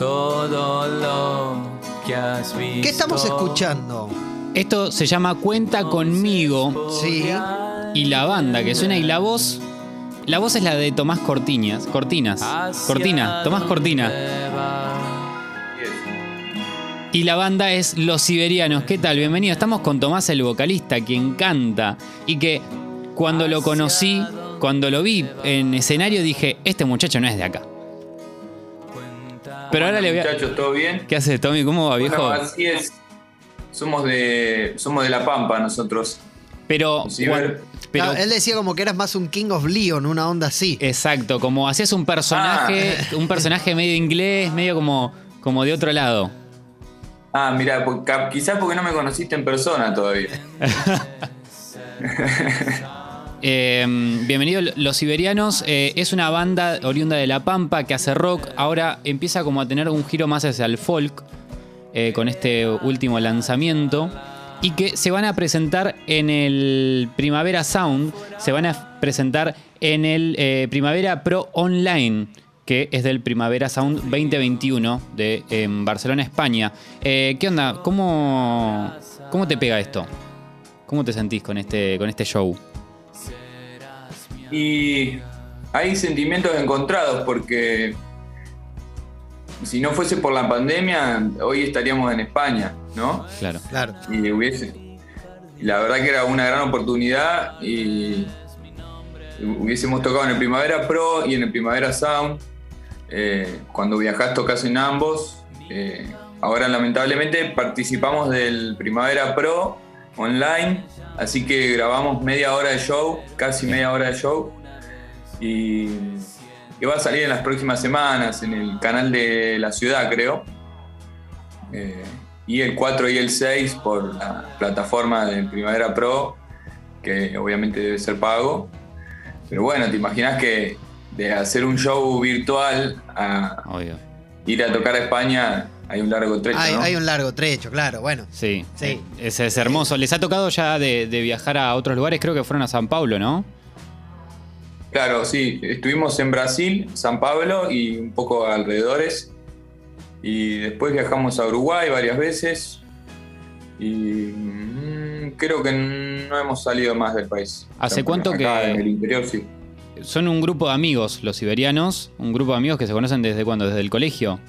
todo lo que has visto. ¿Qué estamos escuchando? Esto se llama Cuenta conmigo Sí. y la banda que suena y la voz. La voz es la de Tomás Cortiñas. Cortinas. Cortina. Tomás Cortina. Y la banda es Los Siberianos. ¿Qué tal? Bienvenido. Estamos con Tomás el vocalista, quien canta. Y que cuando lo conocí, cuando lo vi en escenario, dije, este muchacho no es de acá. Pero ahora le voy a... Muchachos, ¿todo bien? ¿Qué haces, Tommy? ¿Cómo va, viejo? Bueno, así es. Somos de, somos de La Pampa nosotros. Pero... Ah, él decía como que eras más un King of Leon, una onda así. Exacto, como hacías un personaje, Ah. un personaje medio inglés, medio como, como de otro lado. Ah, mira, quizás porque no me conociste en persona todavía. Eh, bienvenido Los Siberianos. eh, es una banda oriunda de La Pampa que hace rock. Ahora empieza como a tener un giro más hacia el folk eh, con este último lanzamiento. Y que se van a presentar en el Primavera Sound. Se van a presentar en el eh, Primavera Pro Online. Que es del Primavera Sound 2021 de Barcelona, España. ¿Qué onda? ¿Cómo, ¿Cómo te pega esto? ¿Cómo te sentís con este, con este show? Y hay sentimientos encontrados porque si no fuese por la pandemia, hoy estaríamos en España, ¿no? Claro. Claro. Y hubiese. la verdad que era una gran oportunidad y hubiésemos tocado en el Primavera Pro y en el Primavera Sound. Eh, cuando viajás tocas en ambos. Eh, ahora lamentablemente participamos del Primavera Pro online, así que grabamos media hora de show, casi media hora de show. Y que va a salir en las próximas semanas en el canal de la ciudad, creo. Eh, y el 4 y el 6 por la plataforma de Primavera Pro, que obviamente debe ser pago. Pero bueno, te imaginas que de hacer un show virtual a Obvio. ir a tocar a España hay un largo trecho. Hay, ¿no? hay un largo trecho, claro. Bueno. Sí, Sí. eh, Es, es hermoso. ¿Les ha tocado ya de, de viajar a otros lugares? Creo que fueron a San Pablo, ¿no? Claro, sí, estuvimos en Brasil, San Pablo y un poco alrededores. Y después viajamos a Uruguay varias veces. Y mm, creo que no hemos salido más del país. ¿Hace cuánto Acá que- En el interior sí. Son un grupo de amigos, los siberianos. Un grupo de amigos que se conocen desde cuándo? Desde el colegio.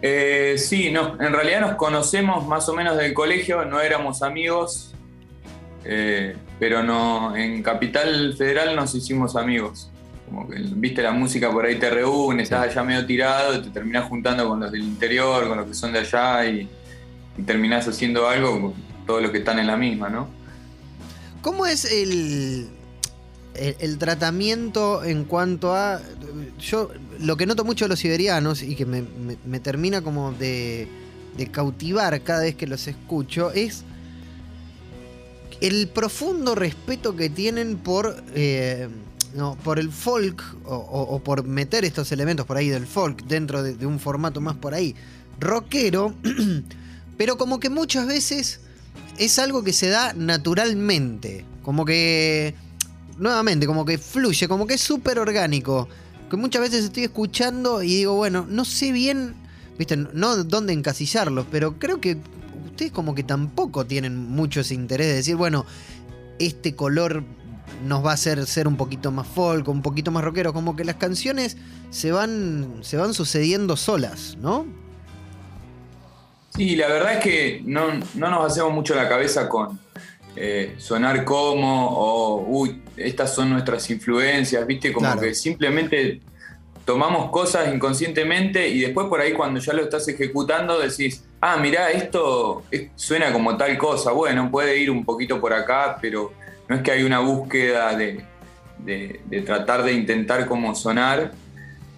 Eh, sí, no, en realidad nos conocemos más o menos del colegio, no éramos amigos, eh, pero no, en Capital Federal nos hicimos amigos. Como que, viste, la música por ahí te reúne, estás allá medio tirado, y te terminás juntando con los del interior, con los que son de allá y, y terminás haciendo algo con todos los que están en la misma, ¿no? ¿Cómo es el, el, el tratamiento en cuanto a. Yo lo que noto mucho de los siberianos y que me, termina como de, cautivar cada vez que los escucho es el profundo respeto que tienen por. eh, no, por el folk o por meter estos elementos por ahí del folk dentro de, de un formato más por ahí rockero, pero como que muchas veces es algo que se da naturalmente. Como que. Nuevamente, como que fluye, como que es súper orgánico. Que muchas veces estoy escuchando y digo, bueno, no sé bien, viste, no dónde encasillarlos, pero creo que ustedes como que tampoco tienen mucho ese interés de decir, bueno, este color nos va a hacer ser un poquito más folk, un poquito más rockero, como que las canciones se van, se van sucediendo solas, ¿no? Sí, la verdad es que no, no nos hacemos mucho la cabeza con eh, sonar como o, uy, estas son nuestras influencias, ¿viste? Como Claro. que simplemente tomamos cosas inconscientemente y después por ahí cuando ya lo estás ejecutando decís, ah, mirá, esto es- suena como tal cosa, bueno, puede ir un poquito por acá, pero no es que hay una búsqueda de, de- de tratar de intentar como sonar.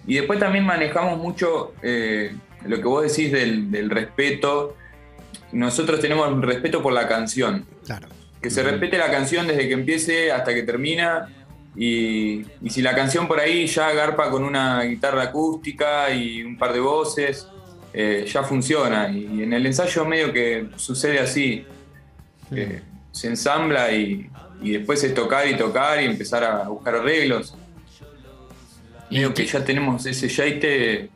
Y después también manejamos mucho eh, lo que vos decís del, del respeto. Nosotros tenemos respeto por la canción. Claro. Que se respete la canción desde que empiece hasta que termina. Y, y si la canción por ahí ya garpa con una guitarra acústica y un par de voces, eh, ya funciona. Y en el ensayo medio que sucede así. que se ensambla y, y después es tocar y tocar y empezar a buscar arreglos. Y Medio que- ya tenemos ese jeite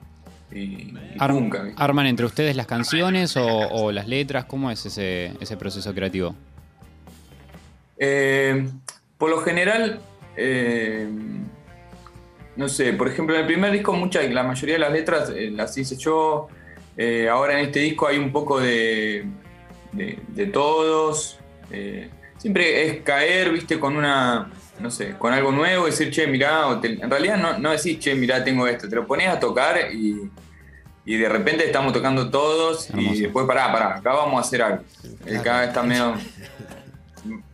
y, y Ar- punca, ¿viste? ¿Arman entre ustedes las canciones o, o las letras? ¿Cómo es ese, ese proceso creativo? Eh, por lo general, eh, no sé, por ejemplo, en el primer disco muchas, la mayoría de las letras eh, las hice yo. Ahora en este disco hay un poco de, de, de todos. Siempre es caer, viste, con una, no sé, con algo nuevo, decir, che, mirá, o te- en realidad no, no decís, che, mirá, tengo esto, te lo pones a tocar y, y de repente estamos tocando todos Hermoso. y después, pará, pará, acá vamos a hacer algo. Eh, Acá está medio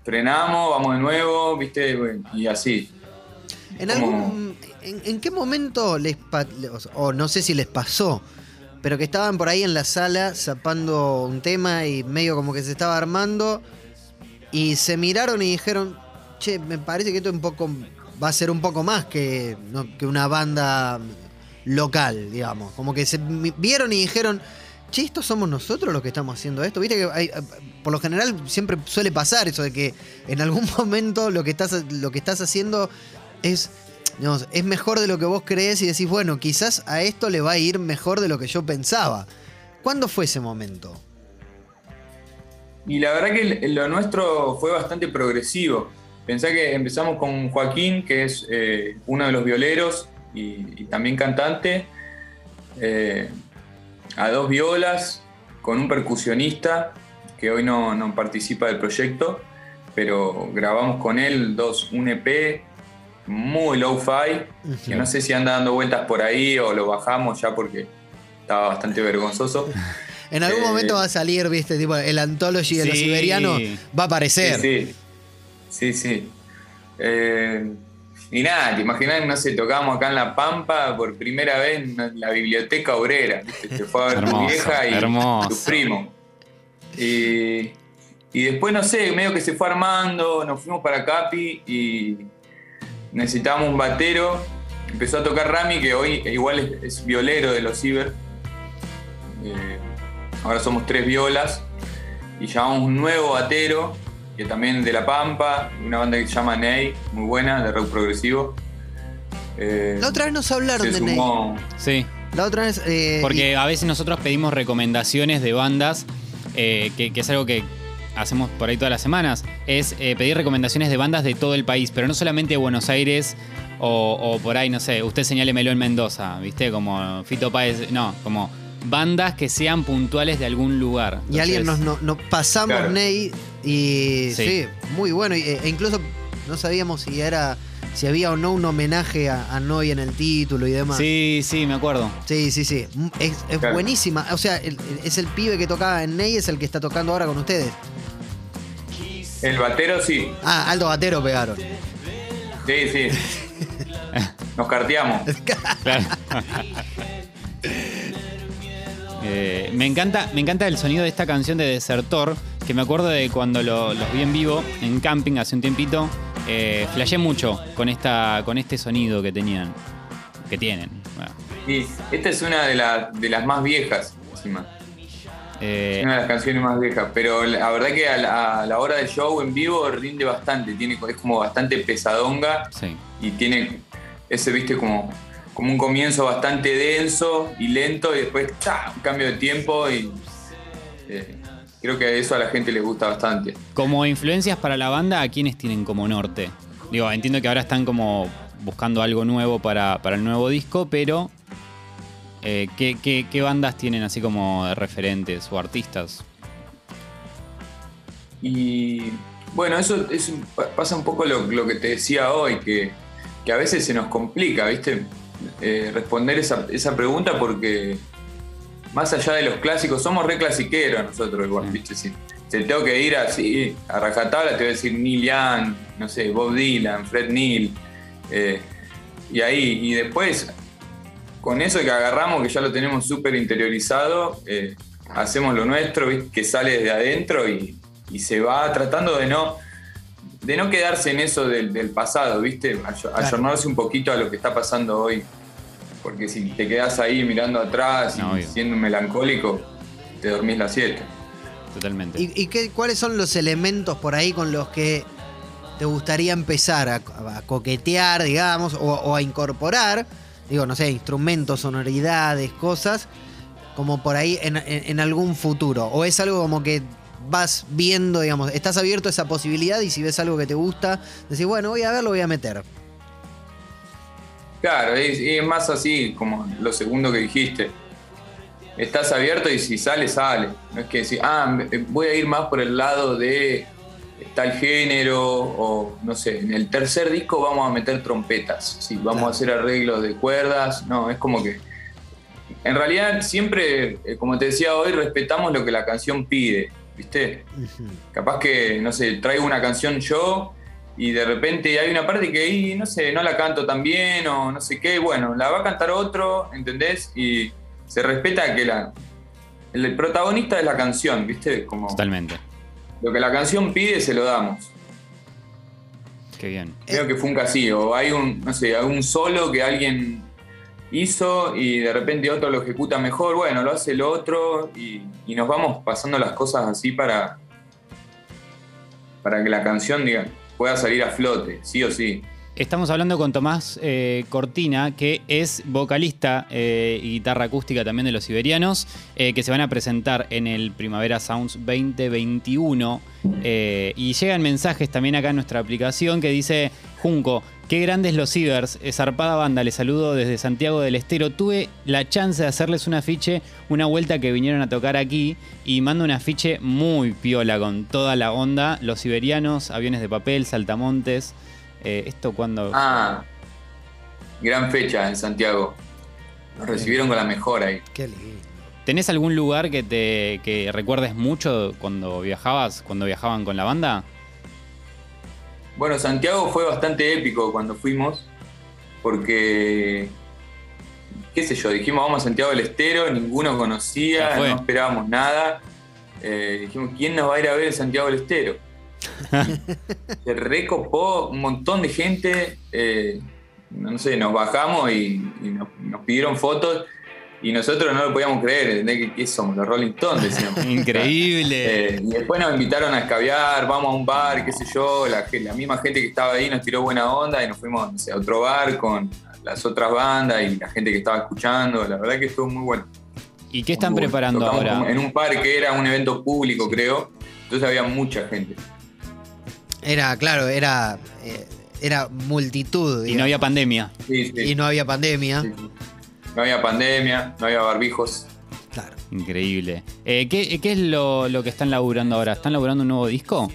frenamos, vamos de nuevo, viste, y así. ¿En, Como- algún, en, en qué momento les o no sé si les pasó, pero que estaban por ahí en la sala zapando un tema y medio como que se estaba armando y se miraron y dijeron, che, me parece que esto un poco va a ser un poco más que, ¿no? que una banda local, digamos. Como que se vieron y dijeron, che, estos somos nosotros los que estamos haciendo esto. Viste que por lo general siempre suele pasar eso de que en algún momento lo que estás, lo que estás haciendo es, digamos, es mejor de lo que vos crees y decís, bueno, quizás a esto le va a ir mejor de lo que yo pensaba. ¿Cuándo fue ese momento? Y la verdad que lo nuestro fue bastante progresivo. Pensá que empezamos con Joaquín, que es eh, uno de los violeros y, y también cantante, eh, a dos violas, con un percusionista que hoy no, no participa del proyecto, pero grabamos con él dos, un EP muy low-fi, que no sé si anda dando vueltas por ahí o lo bajamos ya porque estaba bastante vergonzoso. En algún Eh, momento va a salir, viste, tipo, el anthology de los Sí. siberianos va a aparecer. Sí, sí. Sí, sí. Eh, y nada, te imaginas, no sé, tocábamos acá en La Pampa por primera vez en la biblioteca obrera. Te fue a ver tu vieja y hermoso. tu primo. Y, y después, no sé, medio que se fue armando, nos fuimos para Capi y necesitábamos un batero. Empezó a tocar Rami, que hoy igual es, es violero de los Ciber. Eh, ahora somos tres violas y llamamos un nuevo batero, que también de La Pampa, una banda que se llama Ney, muy buena, de rock progresivo. Eh, La otra vez nos hablaron se de Ney. sumó- Sí, La otra vez. eh, porque a veces nosotros pedimos recomendaciones de bandas, eh, que, que es algo que hacemos por ahí todas las semanas, es eh, pedir recomendaciones de bandas de todo el país, pero no solamente de Buenos Aires o, o por ahí, no sé, usted señálemelo en Mendoza, ¿viste? Como Fito Páez, no, como bandas que sean puntuales de algún lugar. y alguien nos, Entonces, no- nos pasamos Claro. Ney y sí, Sí. muy bueno. y, eh, e incluso no sabíamos si era si había o no un homenaje a, a Noy en el título y demás. Sí, sí, me acuerdo. Sí, sí, sí. Mm, Es, es Claro. buenísima. O sea, el- el- es el pibe que tocaba en Ney, es el que está tocando ahora con ustedes. El batero sí, Ah, Aldo Batero pegaron. sí, sí. Nos carteamos. Claro. Eh, me, encanta, me encanta el sonido de esta canción de Desertor, que me acuerdo de cuando lo- los vi en vivo en camping hace un tiempito. Eh, flashé mucho con, esta, con este sonido que tenían, que tienen. Bueno, Y esta es una de, la- de las más viejas, encima. eh, Una de las canciones más viejas. Pero la verdad que a la, a la hora del show en vivo rinde bastante. Tiene, es como bastante pesadonga. sí. y tiene ese, viste, como, como un comienzo bastante denso y lento y después ¡cha! un cambio de tiempo y eh, creo que eso a la gente les gusta bastante. Como influencias para la banda, ¿a quiénes tienen como norte? Digo, entiendo que ahora están como buscando algo nuevo para, para el nuevo disco, pero eh, ¿qué, qué, qué bandas tienen así como de referentes o artistas? Y bueno, eso pasa un poco lo, lo que te decía hoy, que, que a veces se nos complica, ¿viste? Eh, responder esa, esa pregunta porque más allá de los clásicos, somos re clasiqueros nosotros igual, ¿viste? Si te tengo que ir así a rajatabla, te voy a decir Neil Young, no sé, Bob Dylan, Fred Neil, eh, y ahí, y después, con eso que agarramos, que ya lo tenemos súper interiorizado, eh, hacemos lo nuestro, ¿viste? que sale desde adentro y, y se va tratando de no, de no quedarse en eso del, del pasado, ¿viste? Ayo- Ayornarse un poquito a lo que está pasando hoy. Porque si te quedas ahí mirando atrás No, y obvio. siendo melancólico, te dormís la siesta. Totalmente. ¿Y, y qué, cuáles son los elementos por ahí con los que te gustaría empezar a, a coquetear, digamos, o, o a incorporar digo, no sé, instrumentos, sonoridades, cosas, como por ahí en, en- en algún futuro? ¿O es algo como que vas viendo, digamos, estás abierto a esa posibilidad y si ves algo que te gusta, decís, bueno, voy a ver, lo voy a meter? Claro, es, es más así como lo segundo que dijiste. Estás abierto y si sale, sale. No es que decir, ah, me- voy a ir más por el lado de tal género o no sé, en el tercer disco vamos a meter trompetas, sí, vamos Claro. a hacer arreglos de cuerdas, no, es como que... En realidad siempre, eh, como te decía hoy, respetamos lo que la canción pide, ¿viste? Capaz que, no sé, traigo una canción yo y de repente hay una parte que ahí, no sé, no la canto tan bien o no sé qué, bueno, la va a cantar otro, ¿entendés? Y se respeta que la, el protagonista es la canción, ¿viste? Como Totalmente. lo que la canción pide se lo damos. Qué bien. Creo que fue un así, o hay un, no sé, hay un solo que alguien hizo y de repente otro lo ejecuta mejor, bueno, lo hace el otro y, y nos vamos pasando las cosas así para, para que la canción diga, pueda salir a flote, sí o sí. Estamos hablando con Tomás eh, Cortina, que es vocalista eh, y guitarra acústica también de los Siberianos, eh, que se van a presentar en el Primavera Sounds 2021. eh, y llegan mensajes también acá en nuestra aplicación que dice, Junco, qué grandes los Cibers, zarpada banda, les saludo desde Santiago del Estero. Tuve la chance de hacerles un afiche, una vuelta que vinieron a tocar aquí, y mando un afiche muy piola con toda la onda, los Siberianos, aviones de papel, saltamontes. Eh, ¿Esto cuando Ah, gran fecha en Santiago. Nos recibieron con la mejor ahí. Qué lindo. ¿Tenés algún lugar que te que recuerdes mucho cuando viajabas, cuando viajaban con la banda? Bueno, Santiago fue bastante épico cuando fuimos, porque, qué sé yo, dijimos vamos a Santiago del Estero, ninguno conocía, no esperábamos nada. Eh, dijimos, ¿quién nos va a ir a ver en Santiago del Estero? Se recopó un montón de gente, eh, no sé, nos bajamos y, y nos, nos pidieron fotos y nosotros no lo podíamos creer, ¿entendés? ¿Qué, qué somos? Los Rolling Stones, decíamos. Increíble. Eh, y después nos invitaron a escabiar, vamos a un bar, qué sé yo, la, misma gente que estaba ahí nos tiró buena onda y nos fuimos no sé, a otro bar con las otras bandas y la gente que estaba escuchando. La verdad que estuvo muy bueno. ¿Y qué están Muy preparando ahora? En un parque era un evento público, creo. Entonces había mucha gente. Era, claro, era, eh, era multitud. Y no había pandemia. Sí, sí, Y no había pandemia. sí, sí. No había pandemia, no había barbijos. Claro. Increíble. Eh, ¿qué, qué es lo, lo que están laburando ahora? ¿Están laburando un nuevo disco?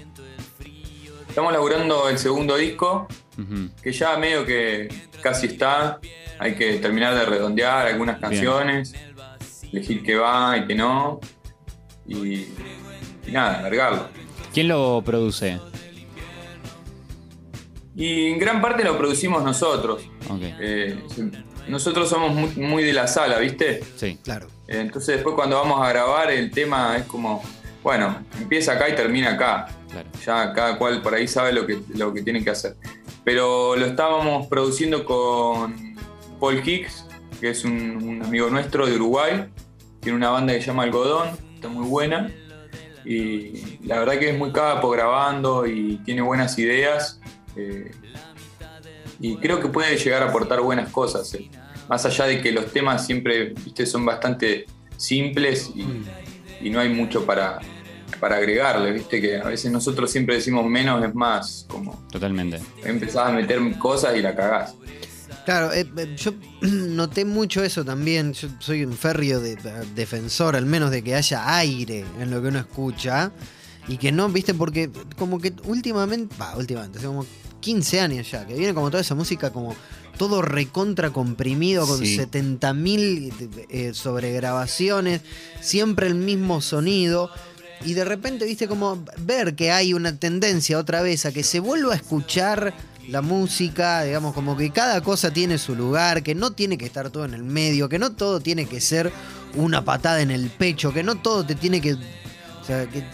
Estamos laburando el segundo disco, que ya medio que casi está. Hay que terminar de redondear algunas Bien. canciones, elegir qué va y qué no. Y, y nada, largarlo. ¿Quién lo produce? Y en gran parte lo producimos nosotros. Ok. Eh, nosotros somos muy, muy de la sala, ¿viste? Sí. Claro. Entonces después cuando vamos a grabar el tema es como, bueno, empieza acá y termina acá. Claro. Ya cada cual por ahí sabe lo que, lo que tiene que hacer. Pero lo estábamos produciendo con Paul Hicks, que es un, un amigo nuestro de Uruguay. Tiene una banda que se llama Algodón, está muy buena. Y la verdad que es muy capo grabando y tiene buenas ideas. eh, y creo que puede llegar a aportar buenas cosas. eh. Más allá de que los temas siempre viste, son bastante simples y, y no hay mucho para, para agregarle. Viste que a veces nosotros siempre decimos menos es más, como Totalmente. empezás a meter cosas y la cagás. Claro, eh, eh, yo noté mucho eso también. Yo soy un férreo de- de- defensor, al menos de que haya aire en lo que uno escucha. Y que no, viste, porque como que últimamente, va, últimamente, hace como 15 años ya, que viene como toda esa música como todo recontra comprimido con Sí. 70.000 eh, sobregrabaciones, siempre el mismo sonido. Y de repente, viste, como ver que hay una tendencia otra vez a que se vuelva a escuchar la música, digamos, como que cada cosa tiene su lugar, que no tiene que estar todo en el medio, que no todo tiene que ser una patada en el pecho, que no todo te tiene que. O sea, que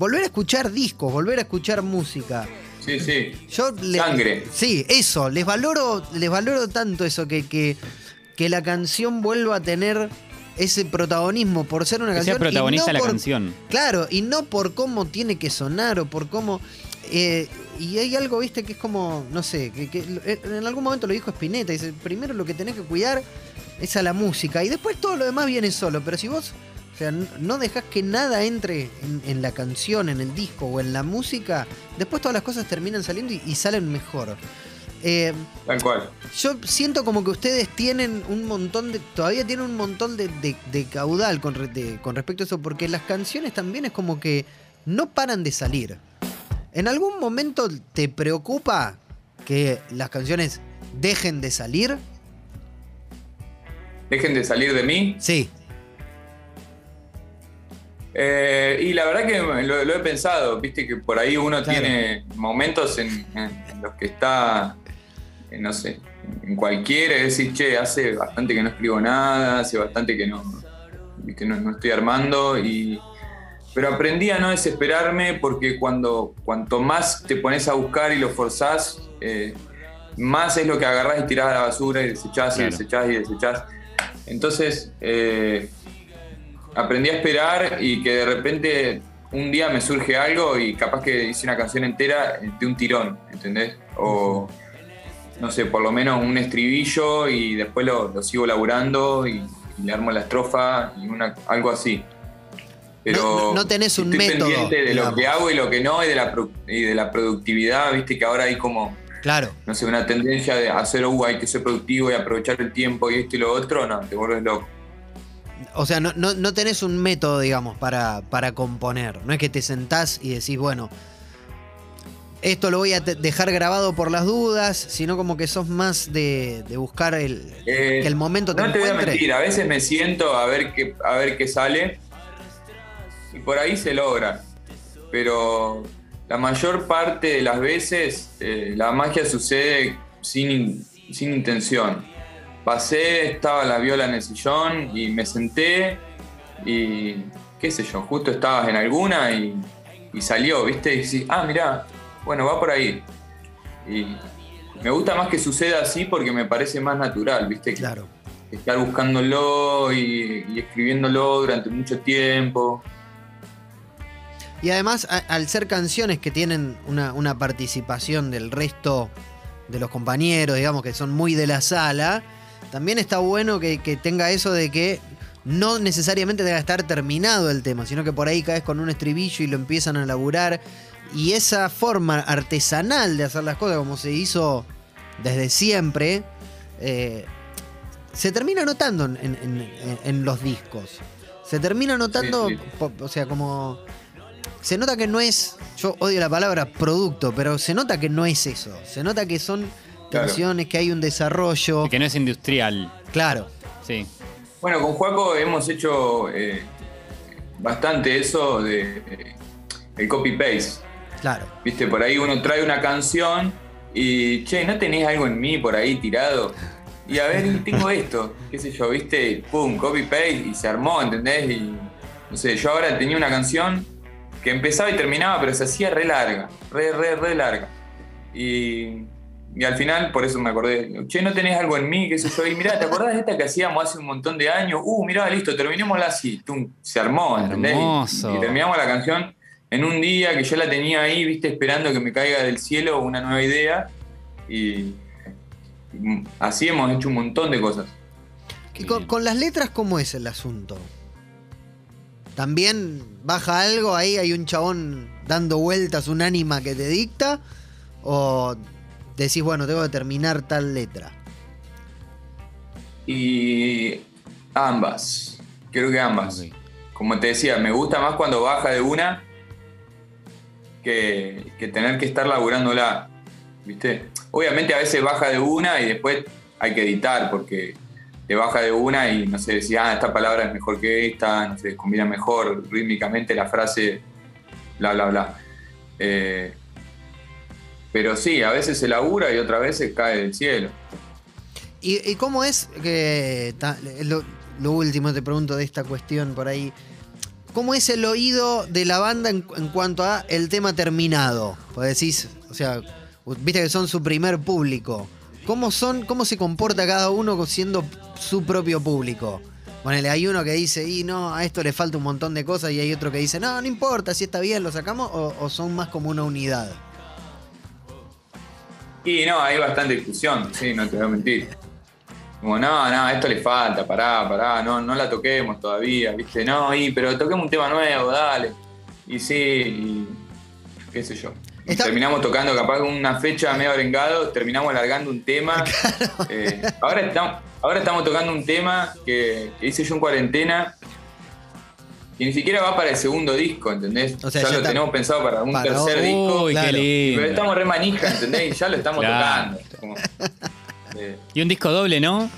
volver a escuchar discos, volver a escuchar música. Sí, sí. Yo le- Sangre. Sí, eso, les valoro, les valoro tanto eso, que, que, que la canción vuelva a tener ese protagonismo por ser una Que sea canción. y protagonista no la por- canción. Claro, y no por cómo tiene que sonar o por cómo. Eh, y hay algo, viste, que es como, no sé, que, que en algún momento lo dijo Spinetta, dice, primero lo que tenés que cuidar es a la música y después todo lo demás viene solo, pero si vos, sea, no dejás que nada entre en, en la canción, en el disco o en la música, después todas las cosas terminan saliendo y, y salen mejor. Eh, Tal cual. yo siento como que ustedes tienen un montón de. Todavía tienen un montón de, de- de caudal con, re- de- con respecto a eso, porque las canciones también es como que no paran de salir. ¿En algún momento te preocupa que las canciones dejen de salir? Dejen de salir de mí. Sí. Eh, y la verdad que lo, lo he pensado, viste que por ahí uno Claro. tiene momentos en, en los que está, eh, no sé, en cualquiera, y decir, che, hace bastante que no escribo nada, hace bastante que no, que no, no estoy armando, y, pero aprendí a no desesperarme porque cuando cuanto más te pones a buscar y lo forzás, eh, más es lo que agarrás y tirás a la basura y desechás Claro. y desechás y desechás. Entonces, eh, aprendí a esperar y que de repente un día me surge algo y capaz que hice una canción entera de un tirón, ¿entendés? O no sé, por lo menos un estribillo y después lo, lo sigo laburando y, y le armo la estrofa y una, algo así. Pero No- no- tenés un estoy método, pendiente de lo que hago y lo que no y de la, pro- y de la productividad, viste que ahora hay como Claro. no sé, una tendencia de hacer, uh, hay que ser productivo y aprovechar el tiempo y esto y lo otro, no, te vuelves loco. O sea, no, no, no tenés un método, digamos, para, para componer. No es que te sentás y decís, bueno, esto lo voy a dejar grabado por las dudas, sino como que sos más de, de buscar el, Eh, que el momento te no te voy a mentir, a veces me siento a ver qué, a ver qué sale y por ahí se logra, pero la mayor parte de las veces eh, la magia sucede sin, in- sin intención. Pasé, estaba la viola en el sillón y me senté y qué sé yo, justo estabas en alguna y, y salió, ¿viste? Y decís, ah, mirá, bueno, va por ahí. Y me gusta más que suceda así porque me parece más natural, ¿viste? Claro. estar buscándolo y, y escribiéndolo durante mucho tiempo. Y además, a- al ser canciones que tienen una, una participación del resto de los compañeros, digamos, que son muy de la sala, también está bueno que, que tenga eso de que no necesariamente debe estar terminado el tema, sino que por ahí caes con un estribillo y lo empiezan a laburar. Y esa forma artesanal de hacer las cosas, como se hizo desde siempre, eh, se termina notando en, en- en- en los discos. Se termina notando, Sí, sí. po- o sea, como se nota que no es, yo odio la palabra producto, pero se nota que no es eso. Se nota que son Claro. canciones, que hay un desarrollo. Que no es industrial. Claro, Sí. Bueno, con Juaco hemos hecho eh, bastante eso de eh, el copy-paste. claro. Viste, por ahí uno trae una canción y, che, ¿no tenés algo en mí por ahí tirado? Y a ver, tengo esto, qué sé yo, viste, pum, copy-paste y se armó, ¿entendés? Y, no sé, yo ahora tenía una canción que empezaba y terminaba, pero se hacía re larga, re, re, re larga. Y, y al final, por eso me acordé, che, ¿no tenés algo en mí? qué sé yo? Y mirá, ¿te acordás de esta que hacíamos hace un montón de años? Uh, mirá, listo, terminémosla así. Tum, se armó, ¿entendés? Y- Hermoso. y terminamos la canción en un día que yo la tenía ahí, viste, esperando que me caiga del cielo una nueva idea. Y, y así hemos hecho un montón de cosas. Y con, con las letras, ¿cómo es el asunto? ¿También baja algo ahí? ¿Hay un chabón dando vueltas, un ánima que te dicta? ¿O decís, bueno, tengo que terminar tal letra? Y ambas, creo que ambas. Como te decía, me gusta más cuando baja de una que, que tener que estar laburándola. ¿Viste? Obviamente a veces baja de una y después hay que editar porque te baja de una y no sé, decís, ah, esta palabra es mejor que esta, no sé, combina mejor rítmicamente la frase, bla, bla, bla. Eh, pero sí, a veces se labura y otras veces cae del cielo. ¿Y, y cómo es que... lo, último te pregunto de esta cuestión por ahí. ¿Cómo es el oído de la banda en, cuanto a el tema terminado? Pues decís, o sea, viste que son su primer público. ¿Cómo son, cómo se comporta cada uno siendo su propio público? Ponele, hay uno que dice, y no, a esto le falta un montón de cosas, y hay otro que dice, no, no importa, si está bien, lo sacamos, o son más como una unidad. Y no, hay bastante discusión, sí, no te voy a mentir. Como, no, no, esto le falta, pará, pará, no, no la toquemos todavía, ¿viste? No, y, pero toquemos un tema nuevo, dale. Y sí, y qué sé yo. Está- Terminamos tocando capaz una fecha medio arengado, terminamos alargando un tema. Eh, ahora, estamos, ahora estamos tocando un tema que, que hice yo en cuarentena, que ni siquiera va para el segundo disco, ¿entendés? O sea, ya, ya lo está tenemos pensado para un para tercer disco. Uy, claro. qué lindo. Pero estamos re manija, ¿entendés? Y ya lo estamos Claro. tocando. Como, eh, Y un disco doble, ¿no?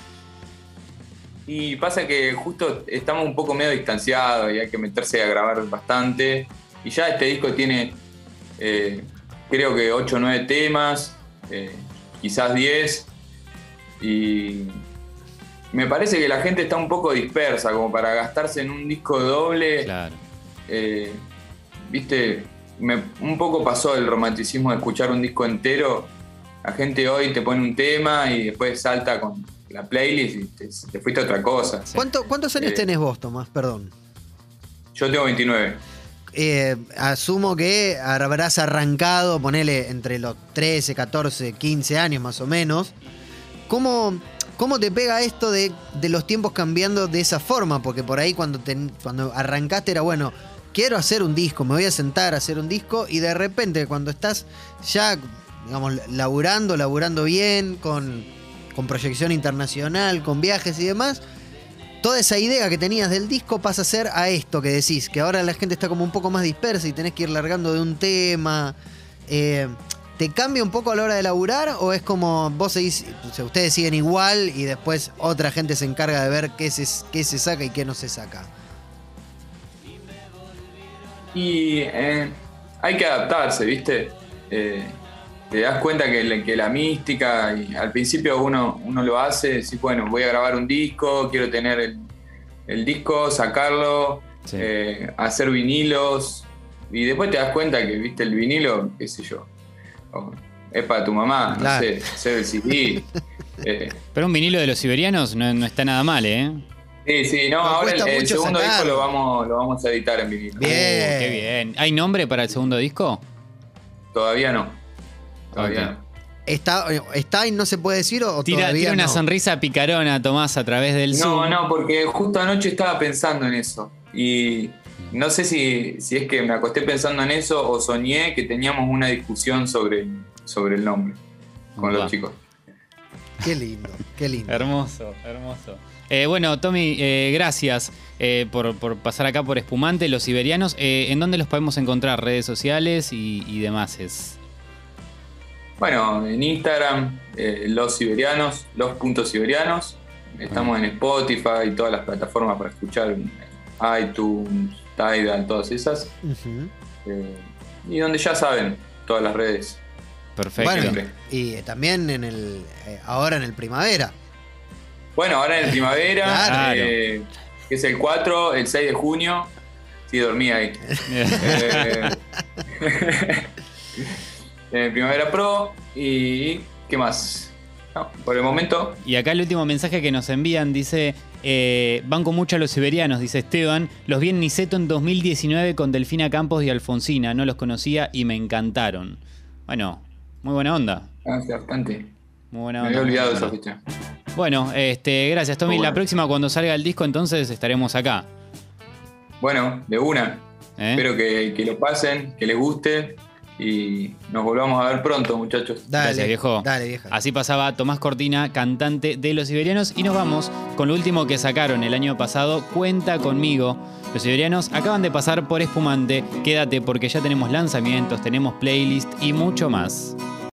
y pasa que justo estamos un poco medio distanciados y hay que meterse a grabar bastante. Y ya este disco tiene, eh, creo que 8 o 9 temas, eh, quizás 10. Y me parece que la gente está un poco dispersa como para gastarse en un disco doble. Claro. Eh, Viste, me- un poco pasó el romanticismo de escuchar un disco entero. La gente hoy te pone un tema y después salta con la playlist y te, te fuiste a otra cosa. ¿Cuánto- ¿Cuántos años Eh. tenés vos, Tomás? Perdón. Yo tengo 29. Eh, asumo que habrás arrancado, ponele entre los 13, 14, 15 años más o menos. ¿Cómo, cómo te pega esto de, de los tiempos cambiando de esa forma? Porque por ahí cuando, te- cuando arrancaste era, bueno, quiero hacer un disco, me voy a sentar a hacer un disco y de repente cuando estás ya, digamos, laburando, laburando bien, con, con proyección internacional, con viajes y demás, toda esa idea que tenías del disco pasa a ser a esto que decís, que ahora la gente está como un poco más dispersa y tenés que ir largando de un tema. Eh, ¿Te cambia un poco a la hora de laburar o es como vos seguís, o sea, ustedes siguen igual y después otra gente se encarga de ver qué se, qué se saca y qué no se saca? Y eh, hay que adaptarse, ¿viste? Eh, te das cuenta que, la- que la mística, y al principio uno, uno lo hace, decís, bueno, voy a grabar un disco, quiero tener el, el disco, sacarlo, Sí. eh, hacer vinilos, y después te das cuenta que, viste, el vinilo, qué sé yo, es para tu mamá, Claro. no sé, hacer el CD. eh, Pero un vinilo de los siberianos no, no está nada mal, ¿eh? sí, sí, no, ahora el, segundo disco lo vamos, lo vamos a editar en vinilo. Bien. Uh, qué bien. ¿Hay nombre para el segundo disco? Todavía no. Todavía no. ¿Está, ¿Está y no se puede decir o Tira, todavía tira una no? sonrisa picarona, Tomás, a través del No, Zoom. no, porque justo anoche estaba pensando en eso. Y no sé si, si es que me acosté pensando en eso o soñé que teníamos una discusión sobre, sobre el nombre con Va. los chicos. Qué lindo, qué lindo. Hermoso, hermoso. Eh, bueno, Tommy, eh, gracias eh, por, por pasar acá por Espumante, los siberianos. Eh, ¿En dónde los podemos encontrar? Redes sociales y, y demás. Es. Bueno, en Instagram, eh, los siberianos, los puntos siberianos. Estamos en Spotify y todas las plataformas para escuchar, iTunes, Tidal, todas esas. Eh, y donde ya saben, todas las redes. Perfecto. Bueno, y también en el eh, ahora en el primavera. Bueno, ahora en primavera, Claro. eh, que es el 4, el 6 de junio. Sí, dormí ahí. Eh, en Primavera Pro y ¿qué más? No, por el momento, Y acá el último mensaje que nos envían dice: eh, Banco mucho a los siberianos, dice Esteban. Los vi en Niceto en 2019 con Delfina Campos y Alfonsina. No los conocía y me encantaron. Bueno, muy buena onda. hace bastante. Muy buena Me onda. había muy olvidado esa fecha. Bueno, este, gracias, Tommy. Bueno. La próxima, cuando salga el disco, entonces estaremos acá. Bueno, de una. ¿eh? Espero que, que lo pasen, que les guste y nos volvamos a ver pronto, muchachos. Dale, Gracias, viejo. Dale, vieja. Así pasaba Tomás Cortina, cantante de Los Siberianos. Y nos vamos con lo último que sacaron el año pasado, Cuenta conmigo. Los Siberianos acaban de pasar por Espumante. Quédate porque ya tenemos lanzamientos, tenemos playlist y mucho más.